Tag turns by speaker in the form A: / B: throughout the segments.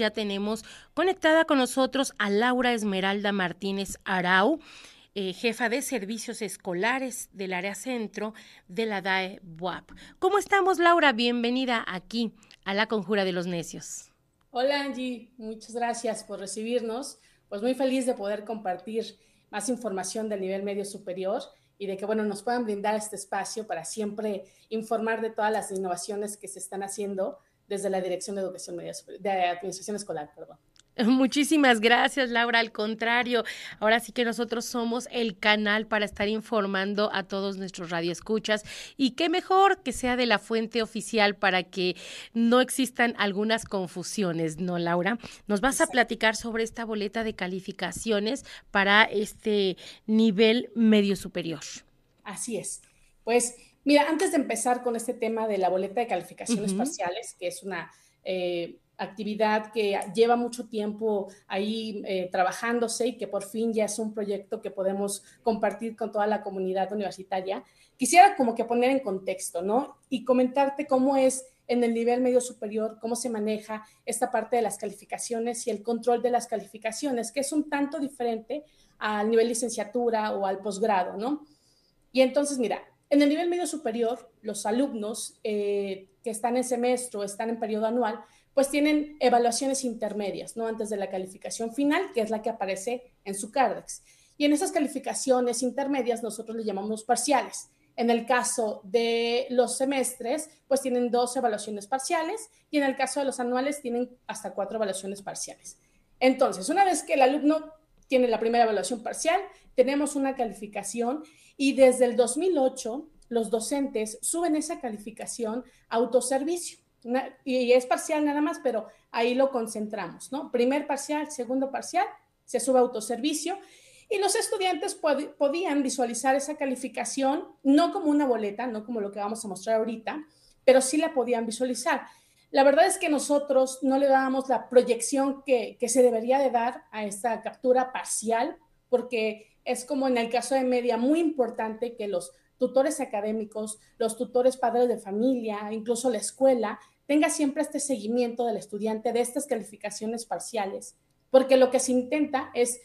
A: Ya tenemos conectada con nosotros a Laura Esmeralda Martínez Arau. Eh, jefa de servicios escolares del área centro de la DAE BUAP. ¿Cómo estamos, Laura? Bienvenida aquí a la Conjura de los Necios.
B: Hola, Angie. Muchas gracias por recibirnos. Pues muy feliz de poder compartir más información del nivel medio superior y de que, bueno, nos puedan brindar este espacio para siempre informar de todas las innovaciones que se están haciendo desde la Dirección de Educación Media, de Administración Escolar, perdón.
A: Muchísimas gracias, Laura. Al contrario, ahora sí que nosotros somos el canal para estar informando a todos nuestros radioescuchas y qué mejor que sea de la fuente oficial para que no existan algunas confusiones, ¿no, Laura? Nos vas a platicar sobre esta boleta de calificaciones para este nivel medio superior.
B: Así es. Pues mira, antes de empezar con este tema de la boleta de calificaciones parciales, que es una... Eh, actividad que lleva mucho tiempo ahí eh, trabajándose y que por fin ya es un proyecto que podemos compartir con toda la comunidad universitaria. Quisiera como que poner en contexto, ¿no? Y comentarte cómo es en el nivel medio superior, cómo se maneja esta parte de las calificaciones y el control de las calificaciones, que es un tanto diferente al nivel licenciatura o al posgrado, ¿no? Y entonces, mira, en el nivel medio superior, los alumnos eh, que están en semestre o están en periodo anual, pues tienen evaluaciones intermedias, ¿no? Antes de la calificación final, que es la que aparece en su CARDEX. Y en esas calificaciones intermedias nosotros le llamamos parciales. En el caso de los semestres, pues tienen dos evaluaciones parciales y en el caso de los anuales tienen hasta cuatro evaluaciones parciales. Entonces, una vez que el alumno tiene la primera evaluación parcial, tenemos una calificación y desde el 2008 los docentes suben esa calificación a autoservicio y es parcial nada más, pero ahí lo concentramos, ¿no? Primer parcial, segundo parcial, se sube autoservicio y los estudiantes podían visualizar esa calificación no como una boleta, no como lo que vamos a mostrar ahorita, pero sí la podían visualizar. La verdad es que nosotros no le dábamos la proyección que, que se debería de dar a esta captura parcial, porque es como en el caso de media muy importante que los tutores académicos, los tutores padres de familia, incluso la escuela, tenga siempre este seguimiento del estudiante de estas calificaciones parciales, porque lo que se intenta es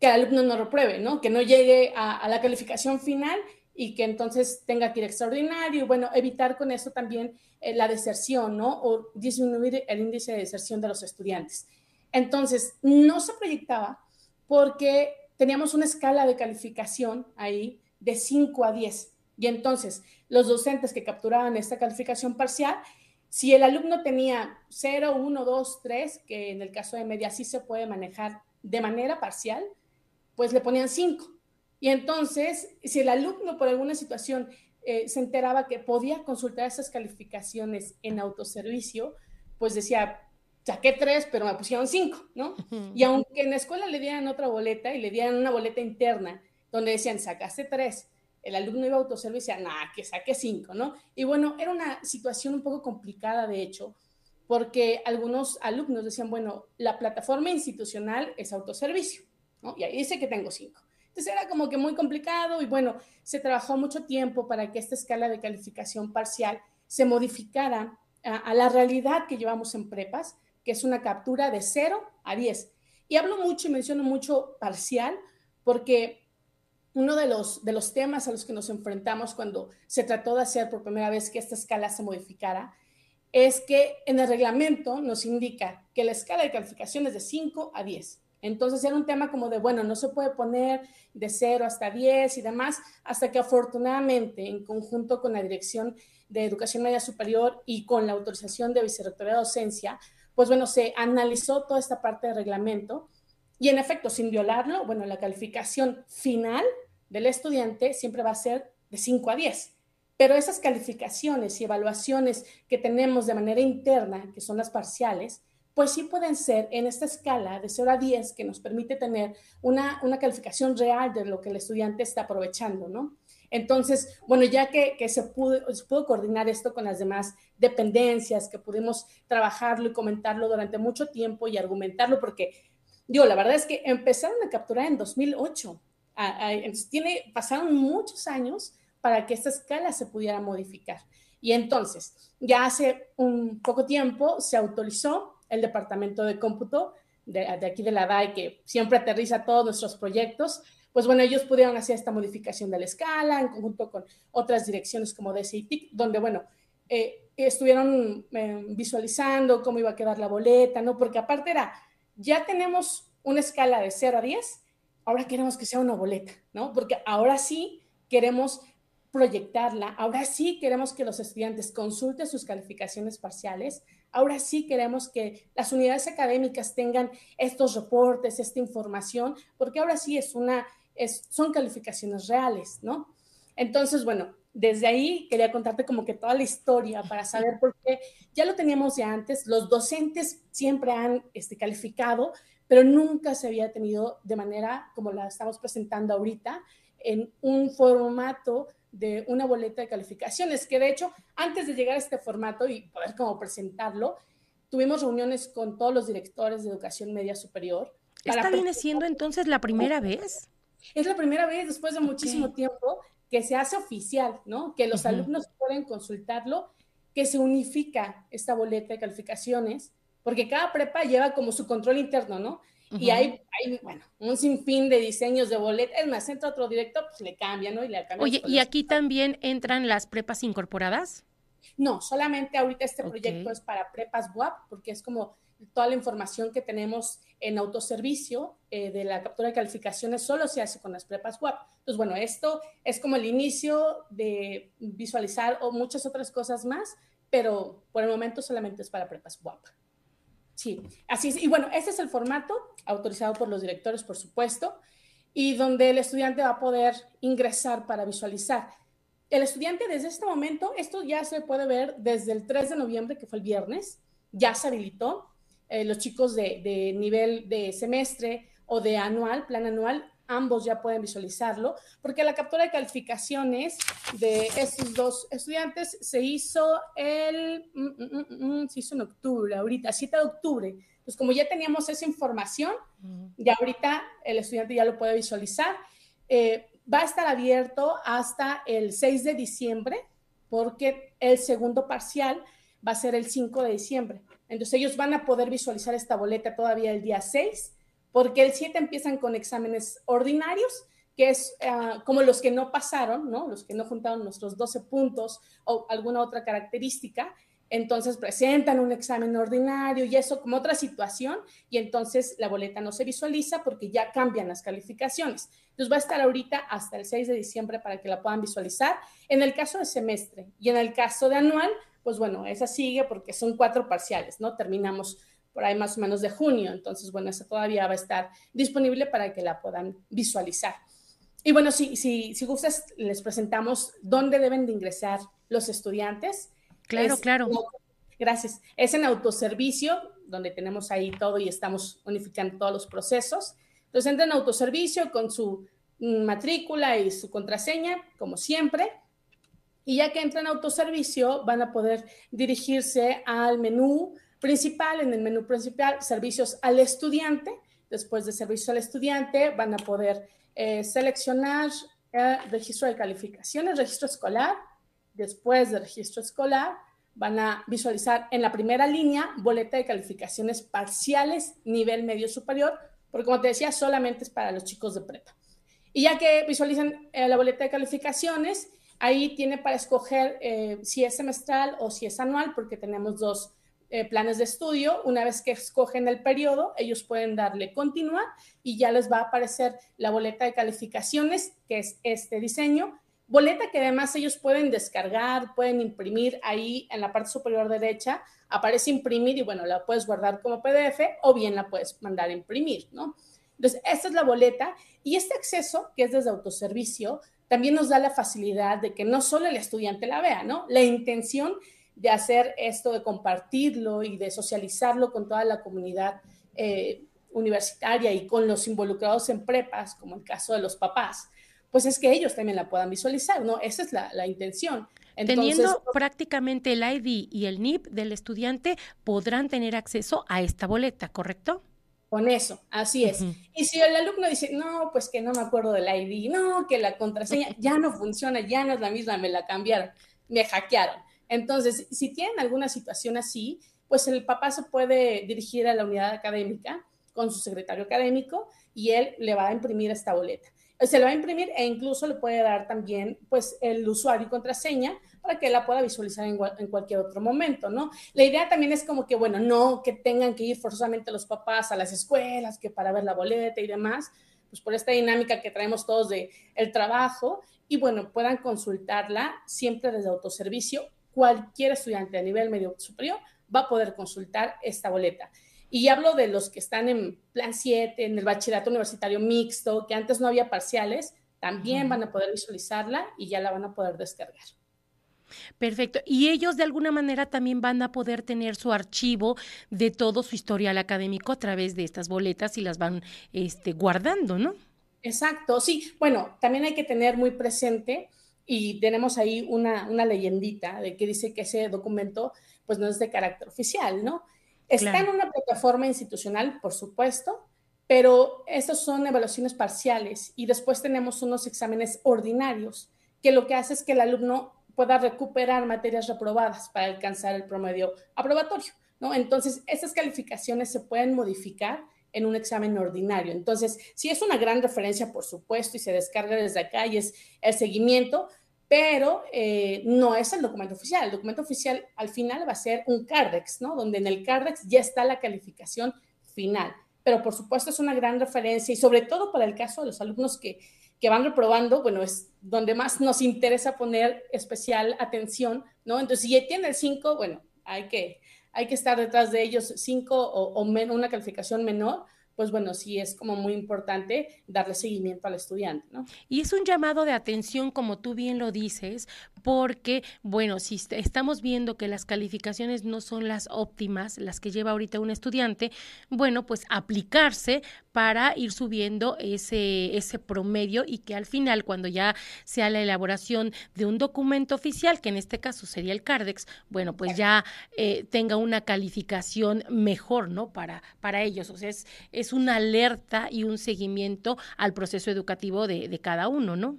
B: que el alumno no repruebe, ¿no? Que no llegue a, la calificación final y que entonces tenga que ir extraordinario y bueno, evitar con eso también eh, la deserción, ¿no? O disminuir el índice de deserción de los estudiantes. Entonces, no se proyectaba porque teníamos una escala de calificación ahí de 5 a 10. Y entonces, los docentes que capturaban esta calificación parcial, si el alumno tenía 0, 1, 2, 3, que en el caso de media sí se puede manejar de manera parcial, pues le ponían 5. Y entonces, si el alumno por alguna situación eh, se enteraba que podía consultar esas calificaciones en autoservicio, pues decía, saqué 3, pero me pusieron 5, ¿no? Y aunque en la escuela le dieran otra boleta y le dieran una boleta interna donde decían, sacaste 3, el alumno iba a autoservicio y decía, nah, que saque cinco, ¿no? Y bueno, era una situación un poco complicada, de hecho, porque algunos alumnos decían, bueno, la plataforma institucional es autoservicio, ¿no? Y ahí dice que tengo cinco. Entonces era como que muy complicado y bueno, se trabajó mucho tiempo para que esta escala de calificación parcial se modificara a, a la realidad que llevamos en prepas, que es una captura de 0 a 10. Y hablo mucho y menciono mucho parcial porque uno de los, de los temas a los que nos enfrentamos cuando se trató de hacer por primera vez que esta escala se modificara es que en el reglamento nos indica que la escala de calificación es de 5 a 10. Entonces era un tema como de, bueno, no se puede poner de 0 hasta 10 y demás, hasta que afortunadamente, en conjunto con la Dirección de Educación Media Superior y con la autorización de Vicerrectoría de Docencia, pues bueno, se analizó toda esta parte del reglamento y en efecto, sin violarlo, bueno, la calificación final del estudiante siempre va a ser de 5 a 10. Pero esas calificaciones y evaluaciones que tenemos de manera interna, que son las parciales, pues sí pueden ser en esta escala de 0 a 10 que nos permite tener una, calificación real de lo que el estudiante está aprovechando, ¿no? Entonces, bueno, ya que, se, pudo, coordinar esto con las demás dependencias, que pudimos trabajarlo y comentarlo durante mucho tiempo y argumentarlo, porque, digo, la verdad es que empezaron a capturar en 2008 tiene, pasaron muchos años para que esta escala se pudiera modificar. Y entonces, ya hace un poco tiempo se autorizó el departamento de cómputo de, aquí de la DAI, que siempre aterriza todos nuestros proyectos, pues bueno, ellos pudieron hacer esta modificación de la escala en conjunto con otras direcciones como DCITIC, donde, bueno, eh, estuvieron eh, visualizando cómo iba a quedar la boleta, ¿no? Porque aparte era, ya tenemos una escala de 0 a 10, ahora queremos que sea una boleta, ¿no? Porque ahora sí queremos proyectarla, ahora sí queremos que los estudiantes consulten sus calificaciones parciales, ahora sí queremos que las unidades académicas tengan estos reportes, esta información, porque ahora sí es una, es, son calificaciones reales, ¿no? Entonces, bueno, desde ahí quería contarte como que toda la historia para saber por qué ya lo teníamos de antes, los docentes siempre han este, calificado, pero nunca se había tenido de manera como la estamos presentando ahorita, en un formato de una boleta de calificaciones, que de hecho, antes de llegar a este formato y poder como presentarlo, tuvimos reuniones con todos los directores de educación media superior.
A: ¿Esta viene siendo entonces la primera vez?
B: Es la primera vez después de muchísimo tiempo que se hace oficial, ¿no? Que los alumnos pueden consultarlo, que se unifica esta boleta de calificaciones, porque cada prepa lleva como su control interno, ¿no? Y hay, hay, bueno, un sinfín de diseños de boletas. Es más, entra otro director, pues le cambia, ¿no? Y le cambia
A: Oye, ¿y aquí también entran las prepas incorporadas?
B: No, solamente ahorita este proyecto es para prepas WAP, porque es como toda la información que tenemos en autoservicio eh, de la captura de calificaciones solo se hace con las prepas WAP. Entonces, bueno, esto es como el inicio de visualizar o muchas otras cosas más, pero por el momento solamente es para prepas WAP. Sí, así es. Y bueno, ese es el formato, autorizado por los directores, por supuesto, y donde el estudiante va a poder ingresar para visualizar. El estudiante desde este momento, esto ya se puede ver desde el 3 de noviembre, que fue el viernes, ya se habilitó. Eh, los chicos de, de nivel de semestre o de anual, plan anual, ambos ya pueden visualizarlo, porque la captura de calificaciones de estos dos estudiantes se hizo el, mm, mm, mm, se hizo en octubre, ahorita, 7 de octubre. Pues como ya teníamos esa información, ya ahorita el estudiante ya lo puede visualizar. Eh, va a estar abierto hasta el 6 de diciembre, porque el segundo parcial va a ser el 5 de diciembre. Entonces ellos van a poder visualizar esta boleta todavía el día 6 porque el 7 empiezan con exámenes ordinarios, que es ah, como los que no pasaron, ¿no? Los que no juntaron nuestros 12 puntos o alguna otra característica, entonces presentan un examen ordinario y eso como otra situación y entonces la boleta no se visualiza porque ya cambian las calificaciones. Entonces va a estar ahorita hasta el 6 de diciembre para que la puedan visualizar. En el caso de semestre y en el caso de anual, pues bueno, esa sigue porque son cuatro parciales, ¿no? Terminamos por ahí más o menos de junio. Entonces, bueno, esa todavía va a estar disponible para que la puedan visualizar. Y bueno, si, si, si gustas, les presentamos dónde deben de ingresar los estudiantes.
A: Claro, claro.
B: Gracias. Es en autoservicio, donde tenemos ahí todo y estamos unificando todos los procesos. Entonces, entran en autoservicio con su matrícula y su contraseña, como siempre. Y ya que entran en autoservicio, van a poder dirigirse al menú principal, en el menú principal, servicios al estudiante. Después de servicio al estudiante, van a poder eh, seleccionar el registro de calificaciones, registro escolar. Después de registro escolar, van a visualizar en la primera línea boleta de calificaciones parciales, nivel medio superior, porque como te decía, solamente es para los chicos de prepa. Y ya que visualizan eh, la boleta de calificaciones, ahí tiene para escoger eh, si es semestral o si es anual, porque tenemos dos eh, planes de estudio, una vez que escogen el periodo, ellos pueden darle continuar y ya les va a aparecer la boleta de calificaciones, que es este diseño. Boleta que además ellos pueden descargar, pueden imprimir ahí en la parte superior derecha, aparece imprimir y bueno, la puedes guardar como PDF o bien la puedes mandar a imprimir, ¿no? Entonces, esta es la boleta y este acceso, que es desde autoservicio, también nos da la facilidad de que no solo el estudiante la vea, ¿no? La intención de hacer esto, de compartirlo y de socializarlo con toda la comunidad eh, universitaria y con los involucrados en prepas, como el caso de los papás, pues es que ellos también la puedan visualizar, ¿no? Esa es la, intención.
A: Teniendo prácticamente el ID y el NIP del estudiante, podrán tener acceso a esta boleta, ¿correcto?
B: Con eso, así es. Y si el alumno dice, no, pues que no me acuerdo del ID, no, que la contraseña ya no funciona, ya no es la misma, me la cambiaron, me hackearon. Entonces, si tienen alguna situación así, pues el papá se puede dirigir a la unidad académica con su secretario académico y él le va a imprimir esta boleta. Se le va a imprimir e incluso le puede dar también pues el usuario y contraseña para que la pueda visualizar en, cualquier otro momento, ¿no? La idea también es como que, bueno, no que tengan que ir forzosamente los papás a las escuelas, que para ver la boleta y demás, pues por esta dinámica que traemos todos de el trabajo y bueno, puedan consultarla siempre desde autoservicio. Cualquier estudiante a nivel medio superior va a poder consultar esta boleta. Y hablo de los que están en plan 7, en el bachillerato universitario mixto, que antes no había parciales, también van a poder visualizarla y ya la van a poder descargar.
A: Perfecto. Y ellos de alguna manera también van a poder tener su archivo de todo su historial académico a través de estas boletas y las van este, guardando, ¿no?
B: Exacto, sí. Bueno, también hay que tener muy presente y tenemos ahí una, una leyendita de que dice que ese documento pues no es de carácter oficial, ¿no? Está en una plataforma institucional, por supuesto, pero estas son evaluaciones parciales y después tenemos unos exámenes ordinarios que lo que hace es que el alumno pueda recuperar materias reprobadas para alcanzar el promedio aprobatorio, ¿no? Entonces, esas calificaciones se pueden modificar en un examen ordinario. Entonces, si es una gran referencia, por supuesto, y se descarga desde acá y es el seguimiento, pero eh, no es el documento oficial. El documento oficial al final va a ser un CARDEX, ¿no? Donde en el CARDEX ya está la calificación final. Pero por supuesto es una gran referencia y sobre todo para el caso de los alumnos que que van reprobando, bueno, es donde más nos interesa poner especial atención, ¿no? Entonces, si tiene el 5, bueno, hay que, hay que estar detrás de ellos 5 o, o una calificación menor, pues bueno, sí es como muy importante darle seguimiento al estudiante, ¿no?
A: Y es un llamado de atención, como tú bien lo dices, porque, bueno, si estamos viendo que las calificaciones no son las óptimas, las que lleva ahorita un estudiante, bueno, pues aplicarse para ir subiendo ese, ese promedio y que al final, cuando ya sea la elaboración de un documento oficial, que en este caso sería el CARDEX, bueno, pues ya eh, tenga una calificación mejor, ¿no? Para, para ellos. O sea, es, es una alerta y un seguimiento al proceso educativo de, de cada uno, ¿no?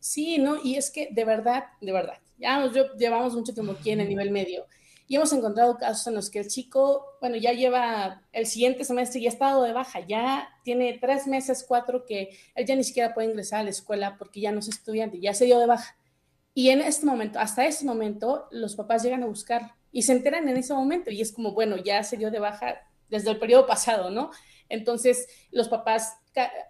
B: Sí, ¿no? Y es que de verdad, de verdad, ya nos llevamos mucho tiempo aquí en el nivel medio y hemos encontrado casos en los que el chico, bueno, ya lleva el siguiente semestre y ha estado de baja, ya tiene tres meses, cuatro, que él ya ni siquiera puede ingresar a la escuela porque ya no es estudiante, ya se dio de baja. Y en este momento, hasta ese momento, los papás llegan a buscar y se enteran en ese momento y es como, bueno, ya se dio de baja desde el periodo pasado, ¿no? Entonces, los papás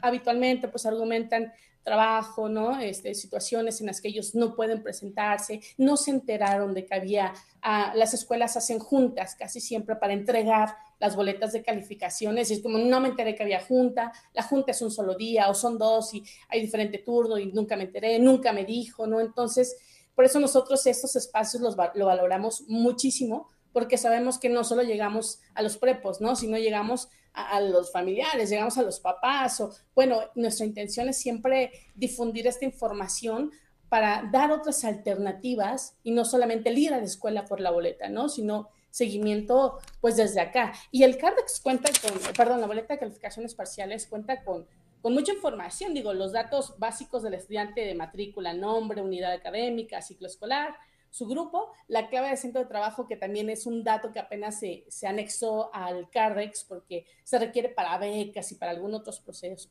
B: habitualmente pues argumentan, trabajo, ¿no? Este, situaciones en las que ellos no pueden presentarse, no se enteraron de que había, ah, las escuelas hacen juntas casi siempre para entregar las boletas de calificaciones, y es como no me enteré que había junta, la junta es un solo día o son dos y hay diferente turno y nunca me enteré, nunca me dijo, ¿no? Entonces, por eso nosotros estos espacios los, lo valoramos muchísimo, porque sabemos que no solo llegamos a los prepos, ¿no? Sino llegamos a, los familiares, llegamos a los papás, o bueno, nuestra intención es siempre difundir esta información para dar otras alternativas y no solamente el ir a la escuela por la boleta, ¿no? Sino seguimiento pues desde acá. Y el CARDEX cuenta con, perdón, la boleta de calificaciones parciales cuenta con, con mucha información, digo, los datos básicos del estudiante de matrícula, nombre, unidad académica, ciclo escolar, su grupo, la clave de centro de trabajo, que también es un dato que apenas se, se anexó al CARDEX porque se requiere para becas y para algunos otros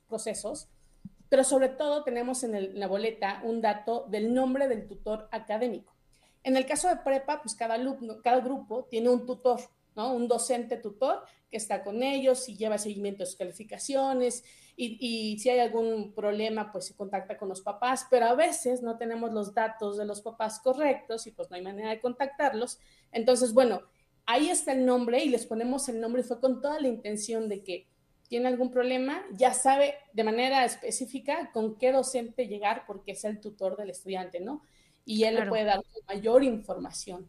B: procesos, pero sobre todo tenemos en, la boleta un dato del nombre del tutor académico. En el caso de prepa, pues cada alumno, cada grupo tiene un tutor, ¿no? Un docente tutor que está con ellos y lleva seguimiento de sus calificaciones y, si hay algún problema, pues se contacta con los papás, pero a veces no tenemos los datos de los papás correctos y pues no hay manera de contactarlos. Entonces, bueno, ahí está el nombre y les ponemos el nombre y fue con toda la intención de que tiene algún problema, ya sabe de manera específica con qué docente llegar porque es el tutor del estudiante, ¿no? Y él le puede dar mayor información.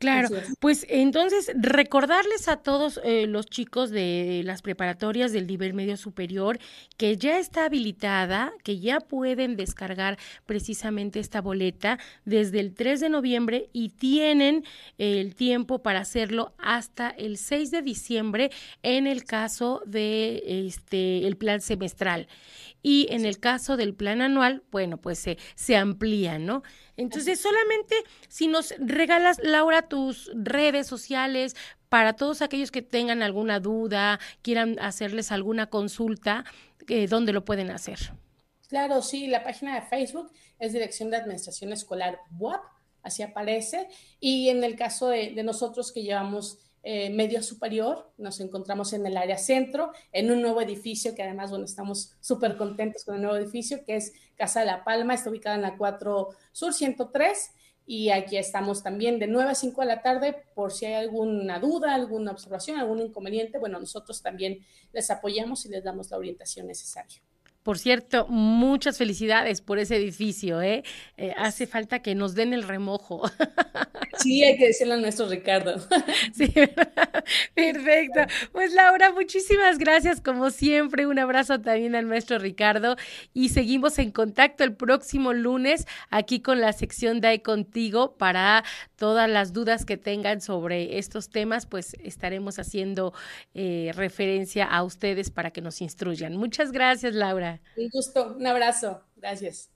A: Claro, pues entonces recordarles a todos eh, los chicos de las preparatorias del nivel medio superior que ya está habilitada, que ya pueden descargar precisamente esta boleta desde el 3 de noviembre y tienen el tiempo para hacerlo hasta el 6 de diciembre en el caso de este el plan semestral. Y en el caso del plan anual, bueno, pues se, se amplía, ¿no? Entonces, solamente si nos regalas, Laura, tus redes sociales para todos aquellos que tengan alguna duda, quieran hacerles alguna consulta, eh, ¿dónde lo pueden hacer?
B: Claro, sí, la página de Facebook es Dirección de Administración Escolar WAP, así aparece. Y en el caso de, nosotros que llevamos eh, medio superior, nos encontramos en el área centro, en un nuevo edificio que además, bueno, estamos súper contentos con el nuevo edificio, que es Casa de la Palma, está ubicada en la 4 Sur 103. Y aquí estamos también de 9 a 5 de la tarde por si hay alguna duda, alguna observación, algún inconveniente. Bueno, nosotros también les apoyamos y les damos la orientación necesaria.
A: Por cierto, muchas felicidades por ese edificio, ¿eh? ¿eh? hace falta que nos den el remojo.
B: Sí, hay que decirlo a nuestro Ricardo.
A: Sí, perfecto. Pues Laura, muchísimas gracias como siempre. Un abrazo también al maestro Ricardo y seguimos en contacto el próximo lunes aquí con la sección de contigo para todas las dudas que tengan sobre estos temas, pues estaremos haciendo eh, referencia a ustedes para que nos instruyan. Muchas gracias, Laura.
B: Un gusto, un abrazo. Gracias.